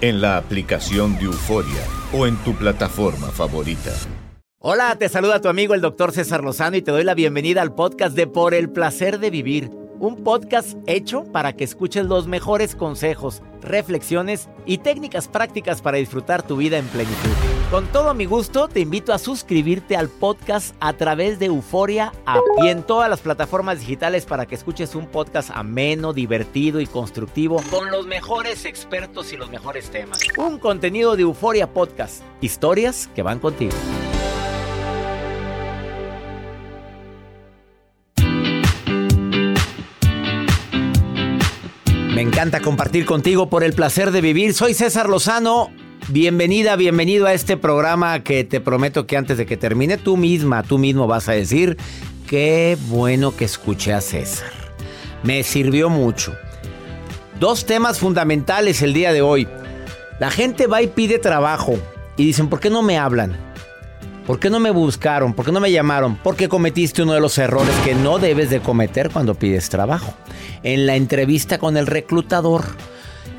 en la aplicación de Euforia o en tu plataforma favorita. Hola, te saluda tu amigo el doctor César Lozano y te doy la bienvenida al podcast de Por el Placer de Vivir. Un podcast hecho para que escuches los mejores consejos, reflexiones y técnicas prácticas para disfrutar tu vida en plenitud. Con todo mi gusto, te invito a suscribirte al podcast a través de Euforia App y en todas las plataformas digitales para que escuches un podcast ameno, divertido y constructivo con los mejores expertos y los mejores temas. Un contenido de Euforia Podcast. Historias que van contigo. Me encanta compartir contigo por el placer de vivir. Soy César Lozano. Bienvenida, bienvenido a este programa que te prometo que antes de que termine tú misma, tú mismo vas a decir, qué bueno que escuché a César. Me sirvió mucho. Dos temas fundamentales el día de hoy. La gente va y pide trabajo y dicen, ¿por qué no me hablan? ¿Por qué no me buscaron? ¿Por qué no me llamaron? Porque cometiste uno de los errores que no debes de cometer cuando pides trabajo. En la entrevista con el reclutador,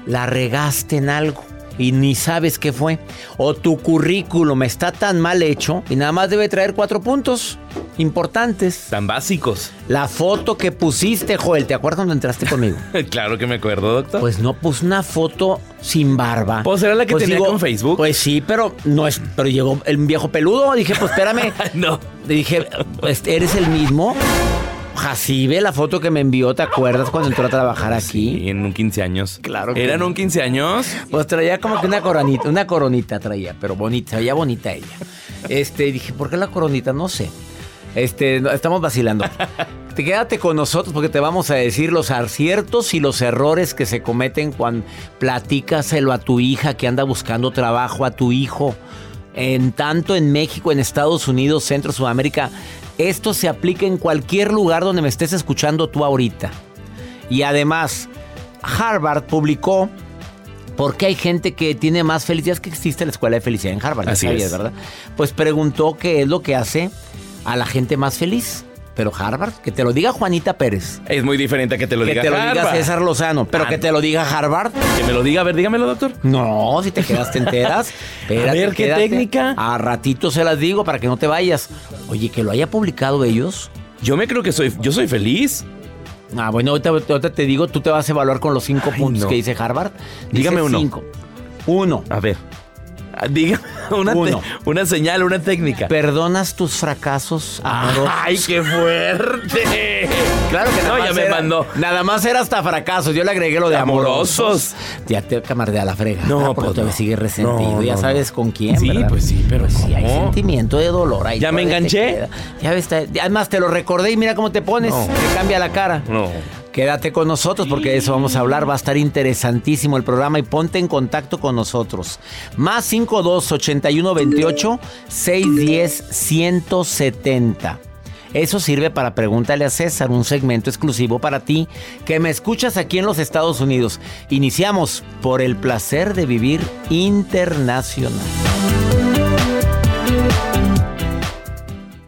la regaste en algo y ni sabes qué fue. O tu currículum está tan mal hecho y nada más debe traer cuatro puntos importantes. Tan básicos. La foto que pusiste, Joel, ¿te acuerdas cuando entraste conmigo? claro que me acuerdo, doctor. Pues no puse una foto sin barba. Pues era la que tenía con Facebook. Pues sí, pero no es. Pero llegó el viejo peludo. Dije, pues espérame. no. Dije, pues eres el mismo. Jacibe, la foto que me envió, ¿te acuerdas cuando entró a trabajar aquí? Sí, en un 15 años. Claro que ¿Eran no. un 15 años? Pues traía como que una coronita, una coronita traía, pero bonita, veía bonita ella. Este, dije, ¿por qué la coronita? No sé. Este, no, estamos vacilando. Te quédate con nosotros porque te vamos a decir los aciertos y los errores que se cometen cuando platícaselo a tu hija que anda buscando trabajo, a tu hijo. En tanto en México, en Estados Unidos, Centro, Sudamérica, esto se aplica en cualquier lugar donde me estés escuchando tú ahorita. Y además, Harvard publicó ¿Por qué hay gente que tiene más felicidad? Es que existe la escuela de felicidad en Harvard, Así sabías, es. ¿verdad? Pues preguntó qué es lo que hace a la gente más feliz. Pero Harvard, que te lo diga Juanita Pérez. Es muy diferente a que te lo que diga te lo diga Harvard. César Lozano. Pero Ah, que te lo diga Harvard. Que me lo diga, a ver, dígamelo, doctor. No, si te quedas te enteras. Espérate, A ver, ¿qué quédate. técnica? A ratito se las digo para que no te vayas. Oye, que lo haya publicado ellos. Yo me creo que soy, yo soy feliz. Ah, bueno, ahorita, ahorita te digo, tú te vas a evaluar con los cinco Ay, puntos no. que dice Harvard. Dice Dígame uno. cinco. Uno. A ver. Ah, Dígame una, Uno. una señal, una técnica. ¿Perdonas tus fracasos amorosos? ¡Ay, qué fuerte! Claro que nada No, más ya me era- mandó. Nada más era hasta fracasos. Yo le agregué lo de amorosos. Amorosos. Ya te camardea la frega. No, porque pues todavía no. sigue resentido. No, ya no, sabes con quién. Sí, ¿verdad? pues sí, pero sí hay sentimiento de dolor ahí. ¿Ya me enganché? Ya ves, además te lo recordé y mira cómo te pones. No. Te cambia la cara. No. Quédate con nosotros porque de eso vamos a hablar. Va a estar interesantísimo el programa y ponte en contacto con nosotros. Más 52 81 28 610 170. Eso sirve para Pregúntale a César, un segmento exclusivo para ti que me escuchas aquí en los Estados Unidos. Iniciamos por el placer de vivir internacional.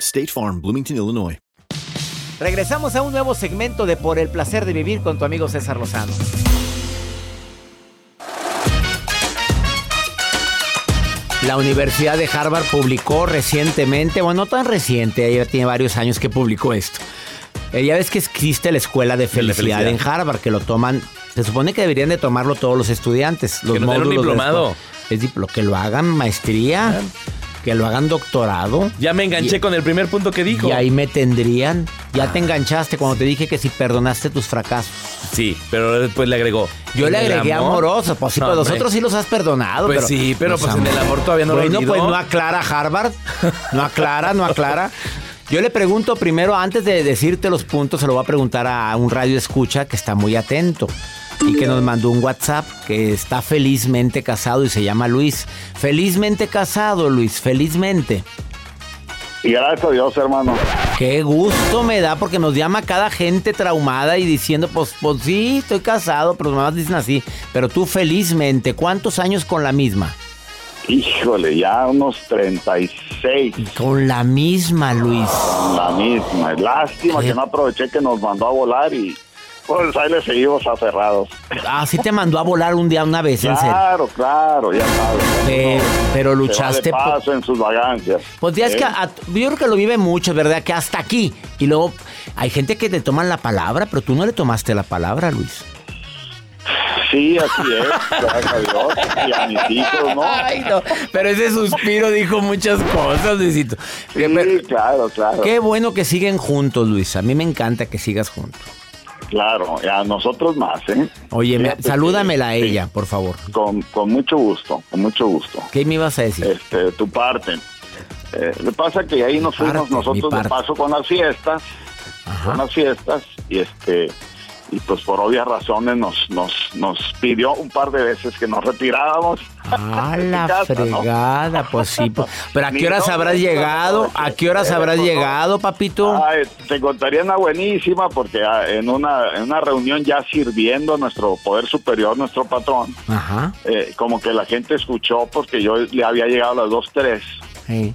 State Farm, Bloomington, Illinois. Regresamos a un nuevo segmento de Por el placer de vivir con tu amigo César Lozano. La Universidad de Harvard publicó recientemente, bueno, no tan reciente, ya tiene varios años que publicó esto. Eh, ya ves que existe la escuela de felicidad, felicidad. en Harvard, que lo toman, se supone que deberían de tomarlo todos los estudiantes. Los Que un módulos de diplomado. Es diplo- que lo hagan maestría, que lo hagan doctorado. Ya me enganché Y- con el primer punto que dijo. Y ahí me tendrían. Ya Ah. te enganchaste cuando te dije que si perdonaste tus fracasos. Sí, pero después le agregó. Yo le ¿En el agregué amor? amoroso, pues sí, No, pues los otros sí los has perdonado. Pues pero, sí, pero pues en el amor todavía no lo Bueno, olvidó. pues no aclara Harvard. No aclara, no aclara. Yo le pregunto primero, antes de decirte los puntos, se lo voy a preguntar a un radio escucha que está muy atento y que nos mandó un WhatsApp que está felizmente casado y se llama Luis. Felizmente casado, Luis, felizmente. Y gracias a Dios, hermano. Qué gusto me da porque nos llama cada gente traumada y diciendo, pues, pues sí, estoy casado, pero nomás dicen así. Pero tú felizmente, ¿cuántos años con la misma? Híjole, ya unos 36. Con la misma, Luis. La misma. Lástima ¿Qué? que no aproveché que nos mandó a volar y pues ahí le seguimos aferrados. Ah, sí te mandó a volar un día una vez, en serio. Claro, claro, ya sabes. Pero, pero Se va luchaste de paso en sus vagancias. Pues ya es ¿Eh? que a- yo creo que lo vive mucho, ¿verdad? Que hasta aquí. Y luego hay gente que te toman la palabra, pero tú no le tomaste la palabra, Luis. Sí, así es, gracias a Dios. Y a mis hijos, ¿no? Ay, no. Pero ese suspiro dijo muchas cosas, Luisito. Sí, claro, claro. Qué bueno que siguen juntos, Luis. A mí me encanta que sigas juntos. Claro, a nosotros más, ¿eh? Oye, me- salúdamela a sí, ella, por favor. Con, con mucho gusto, con mucho gusto. ¿Qué me ibas a decir? Este, tu parte. Eh, lo que pasa que ahí nos fuimos parte, nosotros de paso con las fiestas, con las fiestas, y este, y pues por obvias razones nos, nos, nos pidió un par de veces que nos retiráramos. A de la casa, ¿no? fregada, pues sí. pues. Pero ¿a qué horas no, habrás no, llegado? no, ¿A qué horas eh, habrás no. llegado, papito? Te contaría una buenísima porque ah, en una, en una reunión ya sirviendo a nuestro poder superior, nuestro patrón, Ajá. eh, como que la gente escuchó porque yo le había llegado a las 2.3 Sí.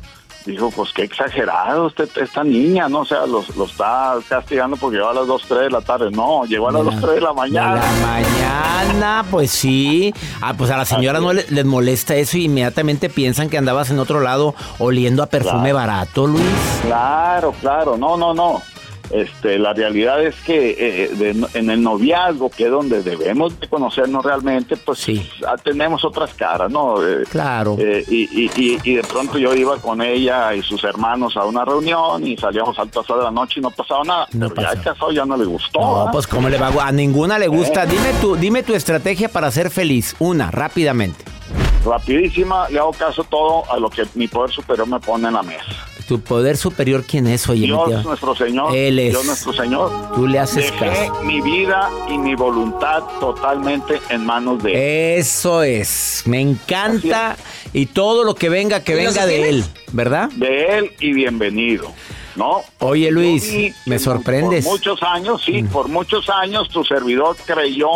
Dijo, pues qué exagerado usted, esta niña, ¿no? O sea, lo, lo está castigando porque llegó a las 2, 3 de la tarde. No, llegó a las De 2, 3 de la De mañana. la mañana, pues sí. Ah, pues a la señora no le- les molesta eso y inmediatamente piensan que andabas en otro lado oliendo a perfume Claro. barato, Luis. Claro, claro, no, no, no. Este, la realidad es que eh, de- en el noviazgo, que es donde debemos de conocernos realmente, pues ah, tenemos otras caras, ¿no? Eh, Claro. eh, y, y- y- y de pronto yo iba con ella y sus hermanos a una reunión y salíamos al pasar de la noche y no pasaba nada. No Pero ya el casado ya no le gustó. No, pues cómo le va a a ninguna le gusta. Eh. Dime tu, dime tu estrategia para ser feliz. Una, rápidamente. Rapidísima, le hago caso todo a lo que mi poder superior me pone en la mesa. Tu poder superior, ¿quién es? Oye, Dios nuestro Señor, Él es. Dios nuestro Señor. Tú le haces Dejé caso. mi vida y mi voluntad totalmente en manos de Él. Eso es. Me encanta. Y todo lo que venga, que ¿Y lo venga de él, ¿verdad? De Él y bienvenido. ¿No? Oye, Luis, vi me sorprendes. Por muchos años, sí, por muchos años tu servidor creyó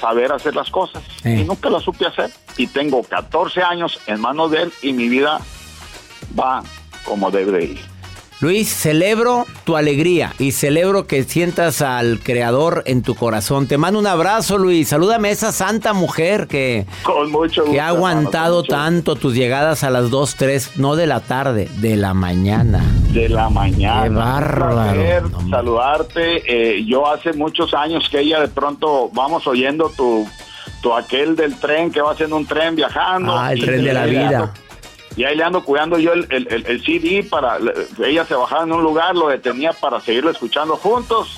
saber hacer las cosas Eh. y nunca las supe hacer. Y tengo 14 años en manos de él y mi vida va como debe de ir. Luis, celebro tu alegría y celebro que sientas al Creador en tu corazón. Te mando un abrazo, Luis. Salúdame a esa santa mujer que, Con mucho gusto. que ha aguantado tanto tus llegadas a las 2, 3, no de la tarde, de la mañana. De la mañana. Qué bárbaro. Saludarte. Eh, yo hace muchos años que ella de pronto vamos oyendo tu, tu aquel del tren que va haciendo un tren viajando. Ah, el tren de la vida. Y ahí le ando cuidando yo el, el- el- el CD para... Ella se bajaba en un lugar, lo detenía para seguirlo escuchando juntos.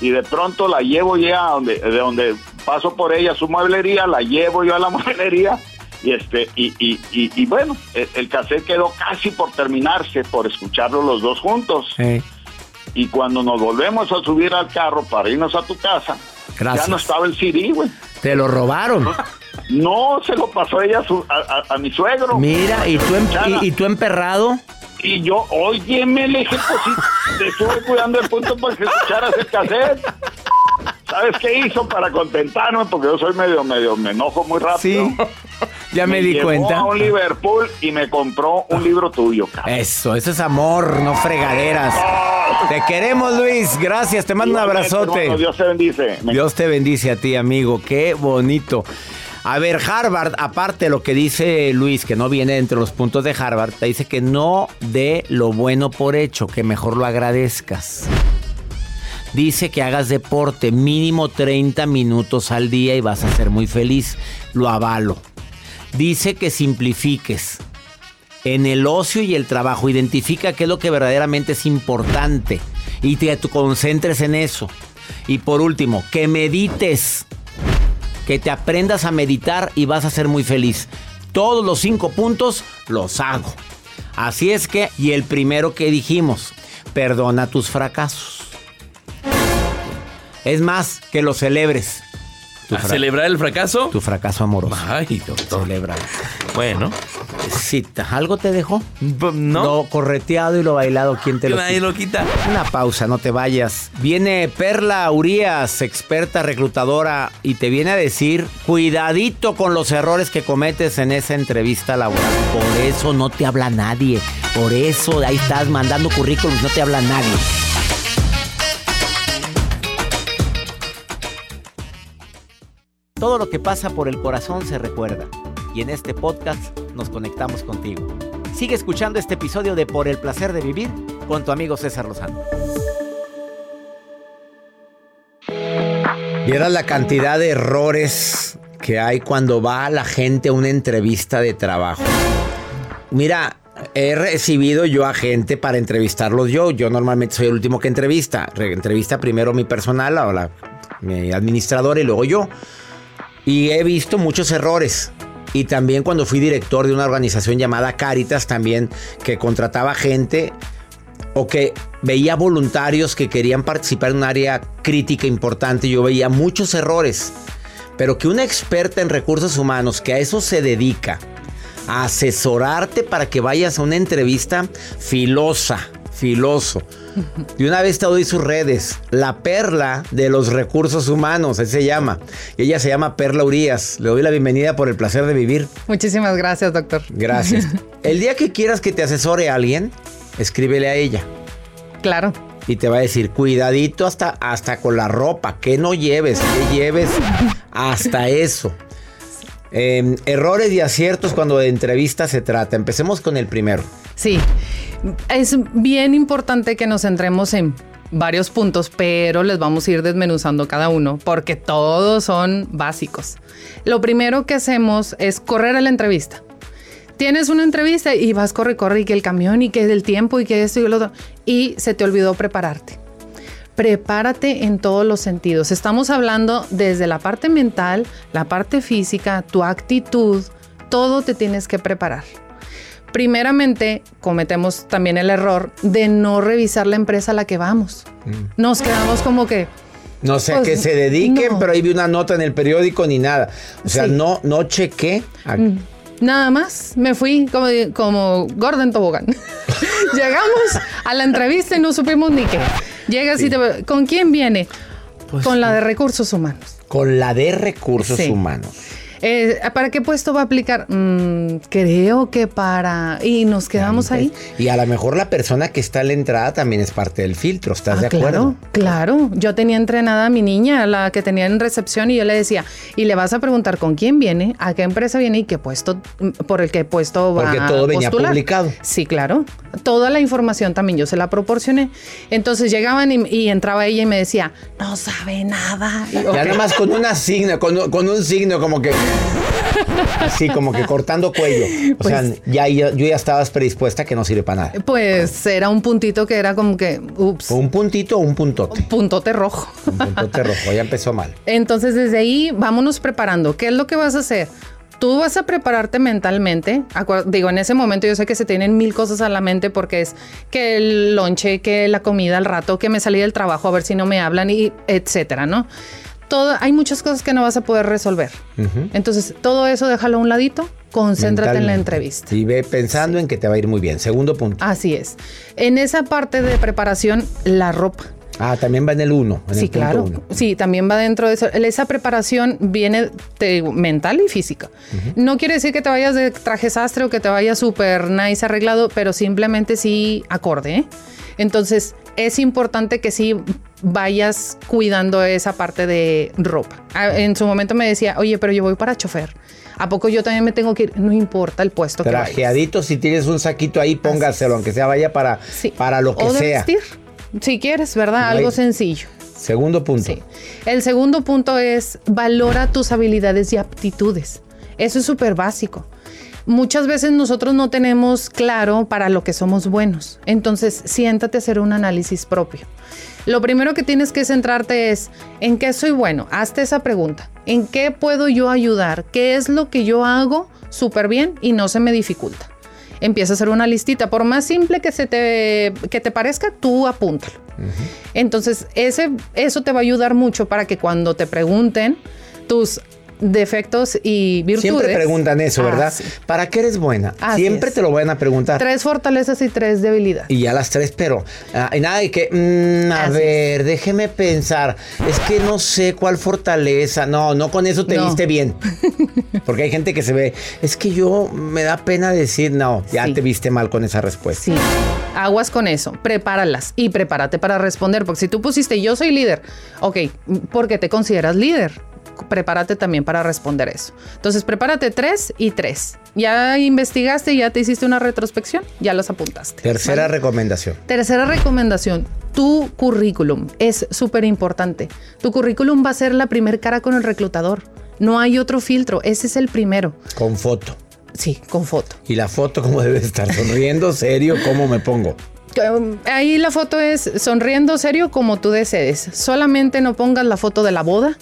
Y de pronto la llevo ya donde, de donde paso por ella su mueblería, la llevo yo a la mueblería. Y, este, y, y, y, y bueno, el, el cassette quedó casi por terminarse, por escucharlo los dos juntos. Y cuando nos volvemos a subir al carro para irnos a tu casa, Gracias. ya no estaba el CD, güey. te lo robaron. No, se lo pasó ella a, su- a- a- a mi suegro. Mira, y tú, em- y, y tú emperrado. Y yo, oye, me le dije, pues sí, te estuve cuidando el punto para que escucharas el cassette. ¿Sabes qué hizo para contentarme? Porque yo soy medio, medio, me enojo muy rápido. Sí, ya me, di cuenta. a un Liverpool y me compró un libro tuyo, cabrón. Eso, eso es amor, no fregaderas. Te queremos, Luis. Gracias, te mando un abrazote. hermano, Dios te bendice. Dios te bendice a ti, amigo. Qué bonito. A ver, Harvard, aparte de lo que dice Luis, que no viene entre los puntos de Harvard, te dice que no dé lo bueno por hecho, que mejor lo agradezcas. Dice que hagas deporte mínimo 30 minutos al día y vas a ser muy feliz. Lo avalo. Dice que simplifiques. En el ocio y el trabajo, identifica qué es lo que verdaderamente es importante y te concentres en eso. Y por último, que medites. Que te aprendas a meditar y vas a ser muy feliz. Todos los cinco puntos los hago. Así es que, y el primero que dijimos, perdona tus fracasos. Es más, que lo celebres. Tu ¿A fra- celebrar el fracaso? Tu fracaso amoroso. Ay, doctor. Celebra. Bueno. ¿algo te dejó? No. Lo correteado y lo bailado, ¿quién te lo Nadie quita? lo quita. Una pausa, no te vayas. Viene Perla Urias, experta reclutadora, y te viene a decir, cuidadito con los errores que cometes en esa entrevista laboral. Por eso no te habla nadie. Por eso ahí estás mandando currículums, no te habla nadie. Todo lo que pasa por el corazón se recuerda. Y en este podcast nos conectamos contigo. Sigue escuchando este episodio de Por el placer de vivir con tu amigo César Lozano. Vieras la cantidad de errores que hay cuando va la gente a una entrevista de trabajo. Mira, he recibido yo a gente para entrevistarlos yo. Yo normalmente soy el último que entrevista. Re- entrevista primero mi personal la, mi administrador y luego yo. Y he visto muchos errores. Y también cuando fui director de una organización llamada Caritas, también que contrataba gente o que veía voluntarios que querían participar en un área crítica importante, yo veía muchos errores. Pero que una experta en recursos humanos que a eso se dedica, a asesorarte para que vayas a una entrevista filosa, filoso. De una vez te doy sus redes, la perla de los recursos humanos, así se llama. Y ella se llama Perla Urias. Le doy la bienvenida por el placer de vivir. Muchísimas gracias, doctor. Gracias. El día que quieras que te asesore a alguien, escríbele a ella. Claro. Y te va a decir, cuidadito hasta, hasta con la ropa, que no lleves, que lleves hasta eso. Eh, errores y aciertos cuando de entrevista se trata. Empecemos con el primero. Sí, es bien importante que nos centremos en varios puntos, pero les vamos a ir desmenuzando cada uno porque todos son básicos. Lo primero que hacemos es correr a la entrevista. Tienes una entrevista y vas corre, corre, y que el camión, y que el tiempo, y que esto y lo otro, y se te olvidó prepararte. Prepárate en todos los sentidos. Estamos hablando desde la parte mental, la parte física, tu actitud, todo te tienes que preparar. Primeramente, cometemos también el error de no revisar la empresa a la que vamos. Nos quedamos como que, No sé a Pues, qué se dediquen, no. pero ahí vi una nota en el periódico ni nada. O sea, Sí. no, no chequé. Mm. Nada más, me fui como, como Gordon Tobogán. Llegamos a la entrevista y no supimos ni qué. Llegas y te... ¿Con quién viene? Pues Con la de recursos humanos. Con la de recursos Sí. humanos. Eh, ¿Para qué puesto va a aplicar? Mm, creo que para... Y nos quedamos ahí. Y a lo mejor la persona que está en la entrada también es parte del filtro, ¿estás de acuerdo? Ah, Claro, claro. Yo tenía entrenada a mi niña, la que tenía en recepción, y yo le decía, y le vas a preguntar con quién viene, a qué empresa viene y qué puesto, mm, por el que puesto va Porque a todo venía publicado. Sí, claro. Toda la información también yo se la proporcioné. Entonces llegaban y, y entraba ella y me decía, no sabe nada. Y, Ya ok. nada más con una signo, con, con un signo como que. Así, como que cortando cuello. O Pues- sea, ya, ya- yo ya estabas predispuesta que no sirve para nada. Pues era un puntito que era como que, ups, ¿Un puntito o un puntote? puntote rojo. Un puntote rojo, ya empezó mal. Entonces, desde ahí, vámonos preparando. ¿Qué es lo que vas a hacer? Tú vas a prepararte mentalmente. Digo, en ese momento yo sé que se tienen mil cosas a la mente porque es que el lonche, que la comida al rato, que me salí del trabajo a ver si no me hablan y etcétera, ¿no? Todo, hay muchas cosas que no vas a poder resolver. Entonces, todo eso déjalo a un ladito, concéntrate en la entrevista. Y ve pensando en que te va a ir muy bien. Segundo punto. Así es. En esa parte de preparación, la ropa. Ah, también va en el uno. En Sí, el claro. uno. Sí, también va dentro de eso. Esa preparación viene de mental y física. No quiere decir que te vayas de traje sastre o que te vayas súper nice arreglado, pero simplemente sí acorde. ¿eh? Entonces, es importante que sí vayas cuidando esa parte de ropa. Ah, En su momento me decía, oye, pero yo voy para chofer. ¿A poco yo también me tengo que ir? No importa el puesto que vayas. Trajeadito, si tienes un saquito ahí, póngaselo, aunque sea vaya para, para lo que O de sea. vestir, si quieres, ¿verdad? Algo sencillo. Segundo punto. Sí. El segundo punto es valora tus habilidades y aptitudes. Eso es súper básico. Muchas veces nosotros no tenemos claro para lo que somos buenos. Entonces, siéntate a hacer un análisis propio. Lo primero que tienes que centrarte es en qué soy bueno. Hazte esa pregunta. ¿En qué puedo yo ayudar? ¿Qué es lo que yo hago súper bien y no se me dificulta? Empieza a hacer una listita. Por más simple que, se te, que te parezca, tú apúntalo. Entonces, ese, eso te va a ayudar mucho para que cuando te pregunten tus defectos y virtudes. Siempre preguntan eso, Ah, ¿verdad? sí. ¿Para qué eres buena? Así Siempre es. te lo van a preguntar. Tres fortalezas y tres debilidades. Y ya las tres, pero y nada de que, mm, a ver, déjeme pensar. Es que no sé cuál fortaleza. No, no con eso te No. viste bien. Porque hay gente que se ve, es que yo me da pena decir, no, ya te viste mal con esa respuesta. Sí. Aguas con eso, prepáralas y prepárate para responder, porque si tú pusiste yo soy líder, ok, ¿por qué te consideras líder? Prepárate también para responder eso. Entonces, prepárate tres y tres. Ya investigaste, ya te hiciste una retrospección, ya las apuntaste. Tercera ¿vale? recomendación. Tercera recomendación, tu currículum es súper importante. Tu currículum va a ser la primer cara con el reclutador. No hay otro filtro, ese es el primero. Con foto. Sí, con foto. Y la foto, ¿cómo debe estar? Sonriendo, serio, ¿cómo me pongo? Ahí la foto es sonriendo serio como tú desees. Solamente no pongas la foto de la boda.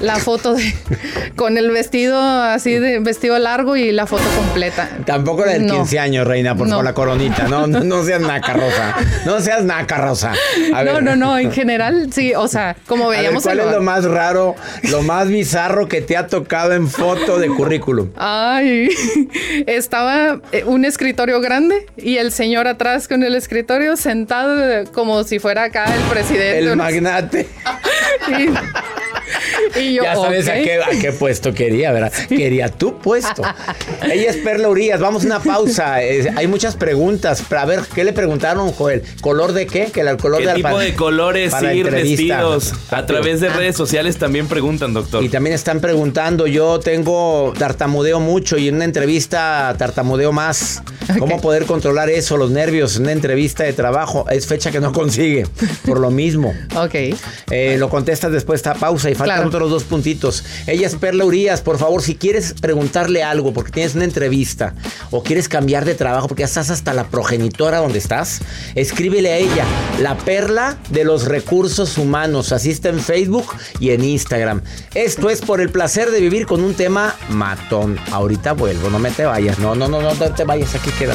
La foto de con el vestido así de vestido largo y la foto completa. Tampoco la del No. 15 años, reina, por No. con la coronita. No, no, no seas naca, Rosa. No seas naca, Rosa. A ver. No, no, no, en general sí, o sea, como A ver, veíamos ¿Cuál es lo- más raro, lo más bizarro que te ha tocado en foto de currículum? Ay, estaba eh, un escritorio grande y el señor atrás con el escritorio sentado como si fuera acá el presidente. El magnate. Y, y yo, ya sabes a, qué, a qué puesto quería, ¿verdad? Quería tu puesto. Ella es Perla Urias. Vamos a una pausa. Eh, hay muchas preguntas. A ver, ¿qué le preguntaron, Joel? ¿Color de qué? Que el color ¿Qué de tipo alpa- de colores para ir vestidos? A través de redes sociales también preguntan, doctor. Y también están preguntando, yo tengo tartamudeo mucho y en una entrevista tartamudeo más. ¿Cómo poder controlar eso, los nervios, en una entrevista de trabajo? Es fecha que no consigue, por lo mismo. Ok. Eh, lo contestas después de esta pausa y faltan Claro. otros dos puntitos. Ella es Perla Urias, por favor, si quieres preguntarle algo porque tienes una entrevista o quieres cambiar de trabajo porque ya estás hasta la progenitora donde estás, escríbele a ella, la Perla de los Recursos Humanos. Así está en Facebook y en Instagram. Esto es por el placer de vivir con un tema matón. Ahorita vuelvo, no me te vayas. No, no, no, no, no te vayas, aquí queda.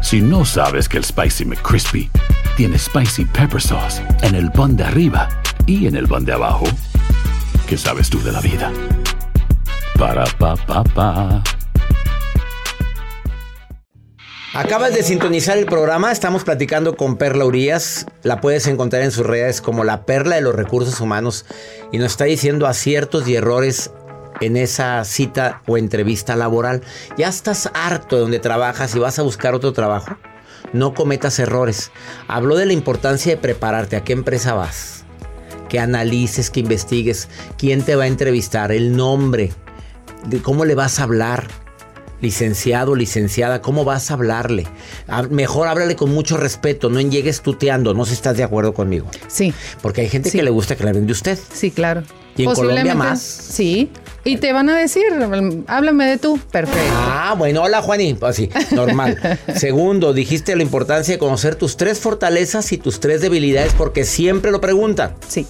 Si no sabes que el Spicy McCrispy tiene Spicy Pepper Sauce en el pan de arriba y en el pan de abajo, ¿qué sabes tú de la vida? Para, pa, pa, pa. Acabas de sintonizar el programa, estamos platicando con Perla Urias, la puedes encontrar en sus redes como la Perla de los Recursos Humanos y nos está diciendo aciertos y errores en esa cita o entrevista laboral. Ya estás harto de donde trabajas y vas a buscar otro trabajo. No cometas errores. Habló de la importancia de prepararte. ¿A qué empresa vas? Que analices, que investigues quién te va a entrevistar, el nombre, de cómo le vas a hablar. Licenciado, licenciada, ¿cómo vas a hablarle? Ah, Mejor háblale con mucho respeto, no llegues tuteando, no sé si estás de acuerdo conmigo. Sí. Porque hay gente que le gusta que le hablen de usted. Sí, claro. Y en Colombia más. Sí. Y te van a decir, háblame de tú. Perfecto. Ah, bueno, hola Juanín. Así, normal. Segundo, dijiste la importancia de conocer tus tres fortalezas y tus tres debilidades porque siempre lo preguntan. Sí.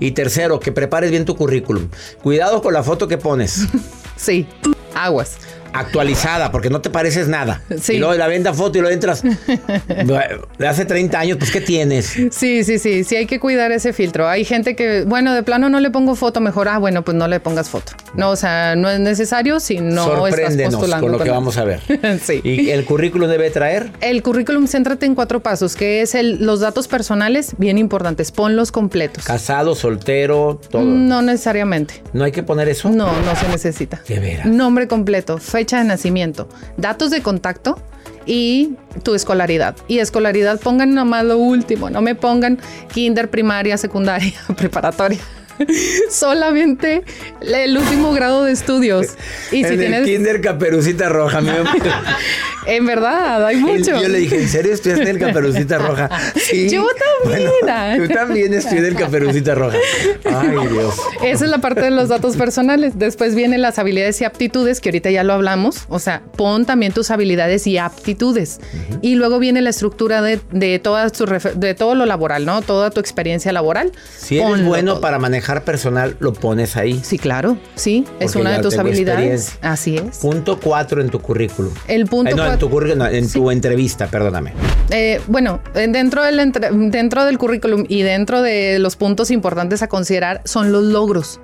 Y tercero, que prepares bien tu currículum. Cuidado con la foto que pones. Sí. Aguas. Actualizada, porque no te pareces nada. Sí. Y luego la venda foto y lo entras. De hace 30 años, pues ¿qué tienes? Sí, sí, sí, sí hay que cuidar ese filtro. Hay gente que, bueno, de plano no le pongo foto, mejor, ah, bueno, pues no le pongas foto. No, o sea, no es necesario si no estás postulando. con lo que vamos a ver. sí. ¿Y el currículum debe traer? El currículum, céntrate en cuatro pasos, que es el, los datos personales, bien importantes, ponlos completos. Casado, soltero, todo. No necesariamente. ¿No hay que poner eso? No, no se necesita. De veras. Nombre completo, fecha de nacimiento, datos de contacto y tu escolaridad. Y escolaridad pongan nomás lo último, no me pongan kinder, primaria, secundaria, preparatoria. Solamente el último grado de estudios. Y si en tienes... el kinder caperucita roja. me- En verdad, hay mucho. Yo le dije, ¿en serio estudiaste el Caperucita Roja? Sí. Yo también. Bueno, tú también estudié el Caperucita Roja. Ay, Dios. Esa es la parte de los datos personales. Después vienen las habilidades y aptitudes, que ahorita ya lo hablamos. O sea, pon también tus habilidades y aptitudes. Y luego viene la estructura de, de, todas tus de todo lo laboral, ¿no? Toda tu experiencia laboral. Si eres Ponlo bueno todo. para manejar personal, lo pones ahí. Sí, claro. Sí, es Porque una de tus habilidades. Así es. Punto cuatro en tu currículum. El punto Eh, no, en cuatro- tu currículum, no, en tu entrevista, perdóname. Eh, bueno, dentro del, entre- dentro del currículum y dentro de los puntos importantes a considerar son los logros.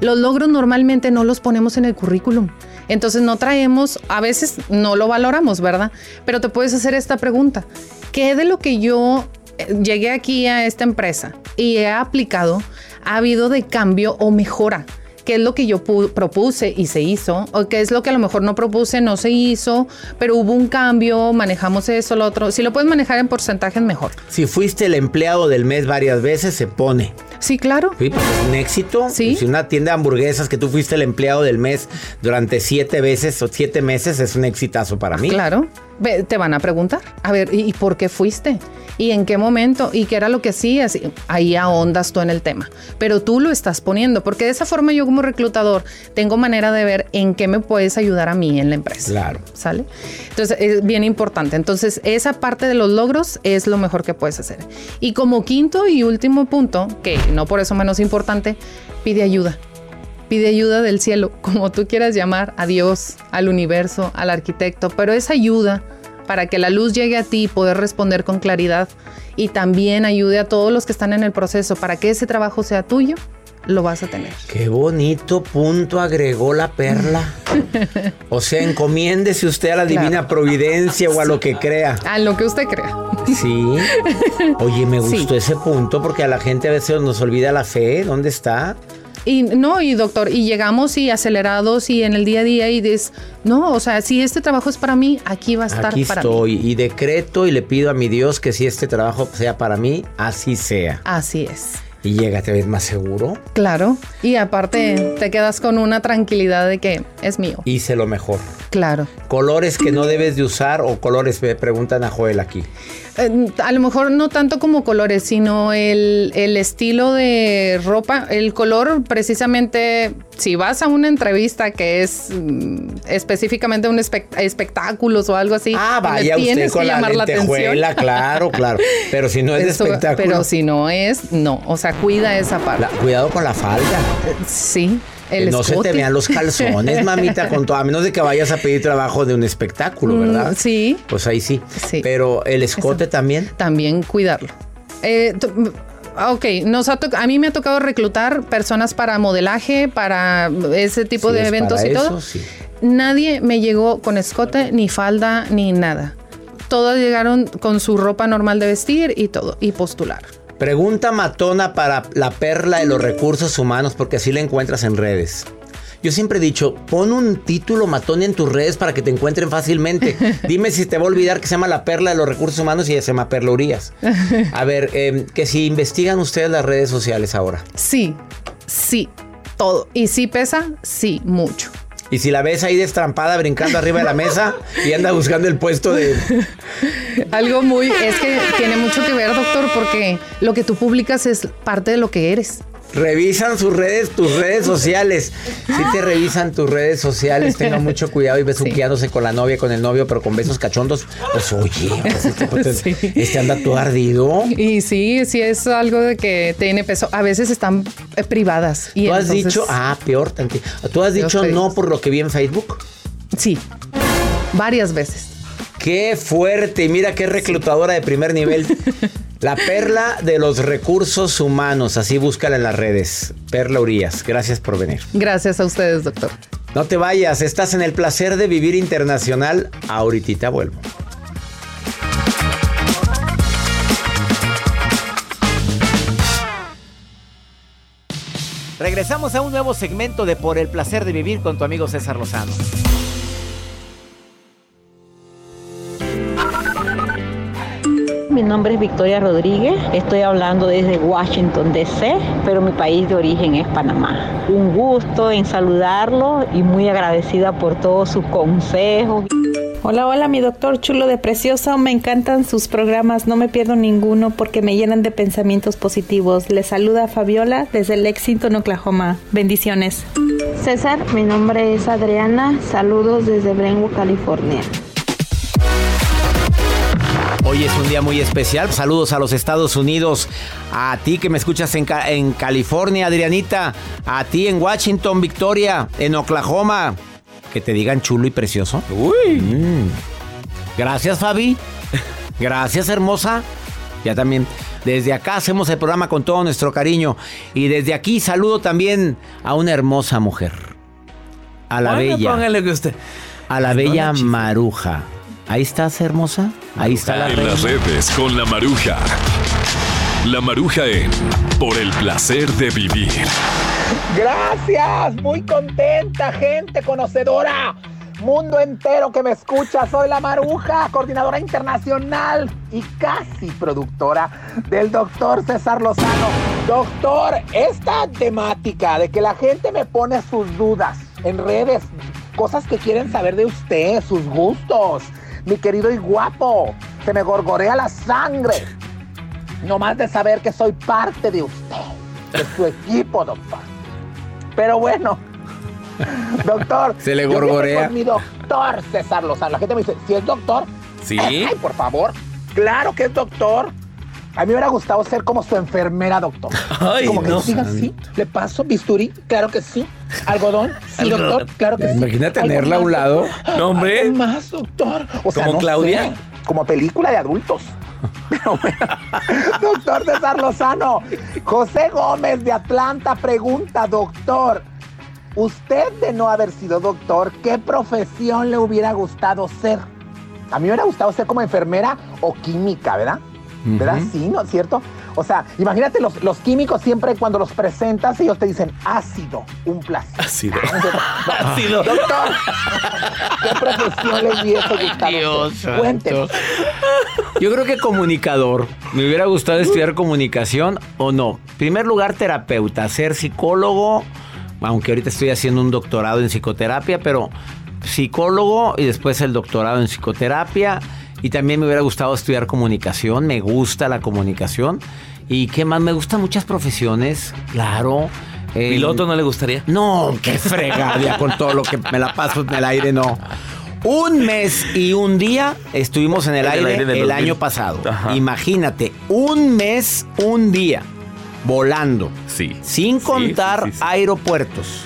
Los logros normalmente no los ponemos en el currículum. Entonces no traemos, a veces no lo valoramos, ¿verdad? Pero te puedes hacer esta pregunta. ¿Qué de lo que yo eh, llegué aquí a esta empresa y he aplicado ha habido de cambio o mejora? qué es lo que yo pu- propuse y se hizo, o qué es lo que a lo mejor no propuse, no se hizo, pero hubo un cambio, manejamos eso, lo otro. Si lo puedes manejar en porcentajes, mejor. Si fuiste el empleado del mes varias veces, se pone. Sí, claro. Sí, pues es un éxito. Sí. Si una tienda de hamburguesas que tú fuiste el empleado del mes durante siete veces o siete meses, es un exitazo para mí. Claro. Te van a preguntar, a ver, ¿y por qué fuiste? ¿Y en qué momento? ¿Y qué era lo que hacías? Ahí ahondas tú en el tema. Pero tú lo estás poniendo, porque de esa forma yo como reclutador tengo manera de ver en qué me puedes ayudar a mí en la empresa. Claro. ¿Sale? Entonces, es bien importante. Entonces, esa parte de los logros es lo mejor que puedes hacer. Y como quinto y último punto, que no por eso menos importante, pide ayuda. Pide ayuda del cielo, como tú quieras llamar, a Dios, al universo, al arquitecto, pero esa ayuda para que la luz llegue a ti y poder responder con claridad y también ayude a todos los que están en el proceso para que ese trabajo sea tuyo, lo vas a tener. Qué bonito punto agregó la perla. O sea, encomiéndese usted a la Claro. divina providencia o a lo que crea. A lo que usted crea. Sí. Oye, me Sí. gustó ese punto porque a la gente a veces nos olvida la fe. ¿Dónde está? Y no, y doctor, y llegamos y acelerados y en el día a día y dices, no, o sea, si este trabajo es para mí, aquí va a estar Aquí para mí. estoy y decreto y le pido a mi Dios que si este trabajo sea para mí, así sea. Así es. Y llega, te ves más seguro. Claro. Y aparte te quedas con una tranquilidad de que es mío. Hice lo mejor. Claro. Colores que no debes de usar o colores, me preguntan a Joel aquí. Eh, a lo mejor no tanto como colores, sino el, el estilo de ropa, el color precisamente, si vas a una entrevista que es mm, específicamente un espect- espectáculos o algo así, Ah, le vaya usted tienes con que la llamar la atención. claro, claro. Pero si no es de espectáculo. Pero si no es, no. O sea, cuida esa parte. La- cuidado con la falda. Sí. Que no se te vean los calzones, mamita, con todo, a menos de que vayas a pedir trabajo de un espectáculo, Mm, ¿verdad? sí. Pues ahí sí. Pero el escote también. También cuidarlo. Eh, m- ok, nos ha a mí me ha tocado reclutar personas para modelaje, para ese tipo de eventos y eso, todo. sí. Nadie me llegó con escote, ni falda, ni nada. Todos llegaron con su ropa normal de vestir y todo, y postular. Pregunta matona para la perla de los recursos humanos, porque así la encuentras en redes. Yo siempre he dicho, pon un título matón en tus redes para que te encuentren fácilmente. Dime si te va a olvidar que se llama la perla de los recursos humanos y se llama Perla Urias. A ver, eh, que si investigan ustedes las redes sociales ahora. Sí, sí, todo. ¿Y sí pesa? Sí, mucho. Y si la ves ahí destrampada brincando arriba de la mesa y anda buscando el puesto de... Algo muy, es que tiene mucho que ver, doctor, porque lo que tú publicas es parte de lo que eres. Revisan sus redes, tus redes sociales. Si te revisan tus redes sociales, tengan mucho cuidado y besuqueándose con la novia, con el novio, pero con besos cachondos. Pues oye, pues, este, pues, este anda todo ardido. Y sí, sí es algo de que tiene peso. A veces están eh, privadas. Y Tú has entonces- dicho, ah, peor tantito. ¿Tú has dicho no por lo que vi en Facebook? Sí, varias veces. Qué fuerte. Y mira qué reclutadora de primer nivel. La perla de los recursos humanos. Así búscala en las redes. Perla Urias. Gracias por venir. Gracias a ustedes, doctor. No te vayas. Estás en el placer de vivir internacional. Ahorita vuelvo. Regresamos a un nuevo segmento de Por el placer de vivir con tu amigo César Lozano. Mi nombre es Victoria Rodríguez, estoy hablando desde Washington, D.C., pero mi país de origen es Panamá. Un gusto en saludarlo y muy agradecida por todos sus consejos. Hola, hola, mi doctor chulo de precioso. Me encantan sus programas, no me pierdo ninguno porque me llenan de pensamientos positivos. Les saluda Fabiola desde Lexington, Oklahoma. Bendiciones. César, mi nombre es Adriana. Saludos desde Brentwood, California. Hoy es un día muy especial. Saludos a los Estados Unidos. A ti que me escuchas en, Ca- en California, Adrianita. A ti en Washington, Victoria. En Oklahoma. Que te digan chulo y precioso. Uy. Gracias, Fabi. Gracias, hermosa. Ya también. Desde acá hacemos el programa con todo nuestro cariño. Y desde aquí saludo también a una hermosa mujer. A la bella. póngale que usted. A la bella Maruja. Ahí estás, hermosa. Ahí está la En reina. las redes con la maruja. La maruja en Por el placer de vivir. Gracias, muy contenta, gente conocedora. Mundo entero que me escucha, soy la Maruja, coordinadora internacional y casi productora del doctor César Lozano. Doctor, esta temática de que la gente me pone sus dudas en redes, cosas que quieren saber de usted, sus gustos, mi querido y guapo, se me gorgorea la sangre. No más de saber que soy parte de usted, de su equipo, doctor. Pero bueno, doctor. Se le gorgorea. con mi doctor César Lozano. La gente me dice, ¿si es doctor? Sí. Ay, por favor. Claro que es doctor. A mí me hubiera gustado ser como su enfermera, doctor. Ay, como que no. diga, sí, le paso bisturí, claro que sí. Algodón, sí, doctor, claro que sí. Imagina tenerla a un lado. No, hombre. Más, doctor. O sea, ¿Como no Claudia? sé, como película de adultos. Pero bueno, doctor César Lozano, José Gómez de Atlanta pregunta, doctor, usted de no haber sido doctor, ¿qué profesión le hubiera gustado ser? A mí me hubiera gustado ser como enfermera o química, ¿verdad? ¿Verdad? Sí, ¿no es cierto? O sea, imagínate los, los químicos siempre cuando los presentas ellos te dicen ácido, un placer. Ácido. No, Ácido. Doctor, ¿qué profesión le hubiese gustado Dios? Cuéntenos. Yo creo que comunicador. Me hubiera gustado estudiar comunicación o no. primer lugar, terapeuta, ser psicólogo, aunque ahorita estoy haciendo un doctorado en psicoterapia, pero psicólogo y después el doctorado en psicoterapia. Y también me hubiera gustado estudiar comunicación. Me gusta la comunicación. ¿Y qué más? Me gustan muchas profesiones, claro. Eh, ¿Piloto no le gustaría? No, qué fregadia con todo lo que me la paso en el aire, no. Un mes y un día estuvimos en el, aire, el, año pasado. Imagínate, un mes, un día, volando. Sí. Sin contar aeropuertos.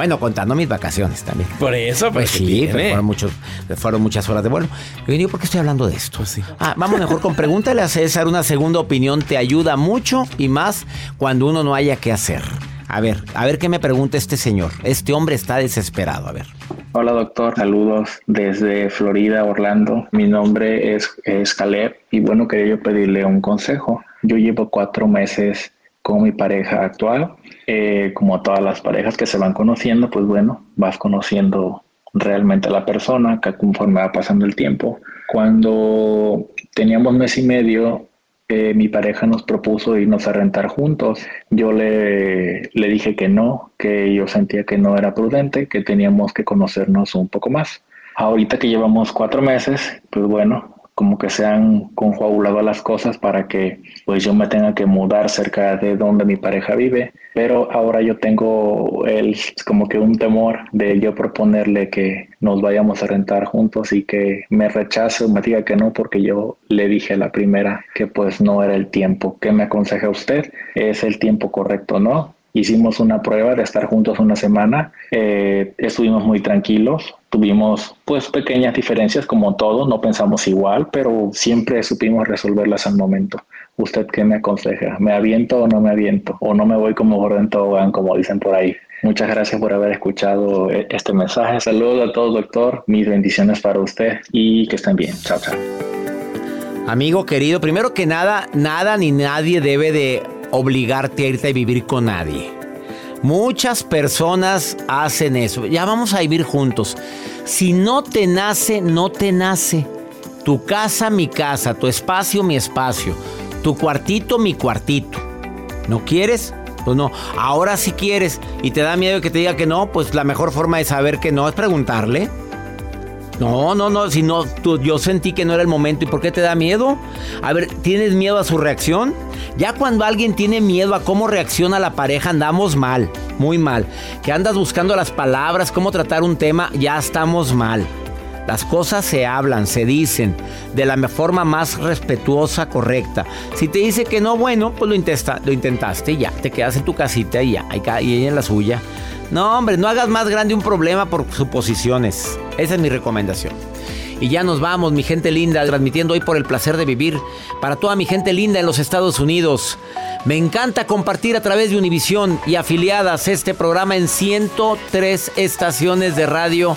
Bueno, contando mis vacaciones también. Por eso, pues, pues sí, fueron, muchos, fueron muchas horas de vuelo. Yo digo, ¿por qué estoy hablando de esto? Pues sí. Ah, vamos mejor con pregúntale a César. Una segunda opinión te ayuda mucho y más cuando uno no haya que hacer. A ver, a ver qué me pregunta este señor. Este hombre está desesperado. A ver. Hola doctor, saludos desde Florida, Orlando. Mi nombre es, es Caleb y bueno, quería yo pedirle un consejo. Yo llevo cuatro meses con mi pareja actual. Eh, como todas las parejas que se van conociendo, pues bueno, vas conociendo realmente a la persona conforme va pasando el tiempo. Cuando teníamos mes y medio, mi pareja nos propuso irnos a rentar juntos. Yo le, le dije que no, que yo sentía que no era prudente, que teníamos que conocernos un poco más. Ahorita que llevamos cuatro meses, pues bueno, como que se han conjuagulado las cosas para que pues yo me tenga que mudar cerca de donde mi pareja vive, pero ahora yo tengo el como que un temor de yo proponerle que nos vayamos a rentar juntos y que me rechace o me diga que no porque yo le dije la primera que pues no era el tiempo. ¿Qué me aconseja usted? ¿Es el tiempo correcto, no? Hicimos una prueba de estar juntos una semana, eh, estuvimos muy tranquilos, tuvimos pues pequeñas diferencias como todo, no pensamos igual, pero siempre supimos resolverlas al momento. ¿Usted qué me aconseja? ¿Me aviento o no me aviento? ¿O no me voy como Gordon Tobogán, como dicen por ahí? Muchas gracias por haber escuchado eh, este mensaje. Saludos a todos, doctor. Mis bendiciones para usted y que estén bien. Chao, chao. Amigo querido, primero que nada, nada ni nadie debe de obligarte a irte a vivir con nadie. Muchas personas hacen eso. Ya vamos a vivir juntos. Si no te nace, no te nace. Tu casa, mi casa. Tu espacio, mi espacio. Tu cuartito, mi cuartito. ¿No quieres? Pues no. Ahora si quieres y te da miedo que te diga que no, pues la mejor forma de saber que no es preguntarle. No, no, no, si no, yo sentí que no era el momento. ¿Y por qué te da miedo? A ver, ¿tienes miedo a su reacción? Ya cuando alguien tiene miedo a cómo reacciona la pareja, andamos mal, muy mal. Que andas buscando las palabras, cómo tratar un tema, ya estamos mal. Las cosas se hablan, se dicen de la forma más respetuosa, correcta. Si te dice que no, bueno, pues lo, intenta, lo intentaste y ya, te quedas en tu casita y ya, y ella en la suya. No, hombre, no hagas más grande un problema por suposiciones. Esa es mi recomendación. Y ya nos vamos, mi gente linda, transmitiendo hoy por el placer de vivir para toda mi gente linda en los Estados Unidos. Me encanta compartir a través de Univisión y afiliadas este programa en 103 estaciones de radio